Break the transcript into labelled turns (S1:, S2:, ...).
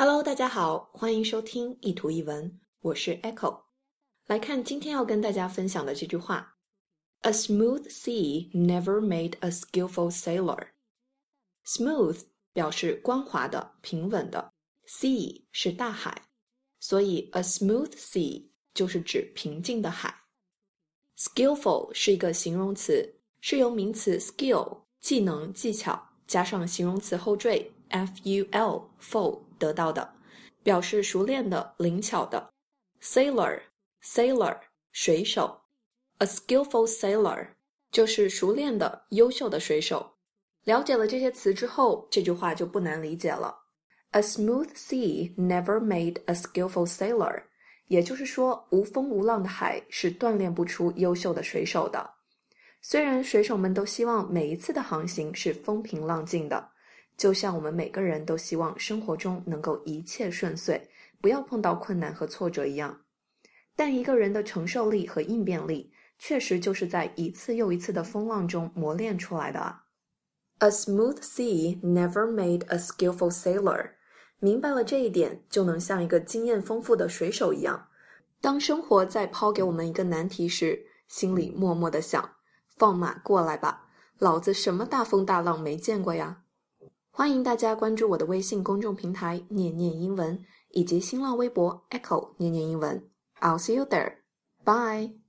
S1: Hello，大家好，欢迎收听一图一文，我是 Echo。来看今天要跟大家分享的这句话：A smooth sea never made a skillful sailor。Smooth 表示光滑的、平稳的，sea 是大海，所以 a smooth sea 就是指平静的海。Skillful 是一个形容词，是由名词 skill 技能、技巧加上形容词后缀 ful full 得到的，表示熟练的、灵巧的。Sailor，sailor，水手。A skillful sailor 就是熟练的、优秀的水手。了解了这些词之后，这句话就不难理解了。A smooth sea never made a skillful sailor，也就是说，无风无浪的海是锻炼不出优秀的水手的。虽然水手们都希望每一次的航行是风平浪静的。就像我们每个人都希望生活中能够一切顺遂，不要碰到困难和挫折一样，但一个人的承受力和应变力，确实就是在一次又一次的风浪中磨练出来的啊。A smooth sea never made a skillful sailor。明白了这一点，就能像一个经验丰富的水手一样，当生活在抛给我们一个难题时，心里默默的想：放马过来吧，老子什么大风大浪没见过呀！欢迎大家关注我的微信公众平台“念念英文”以及新浪微博 “Echo 念念英文”。I'll see you there. Bye.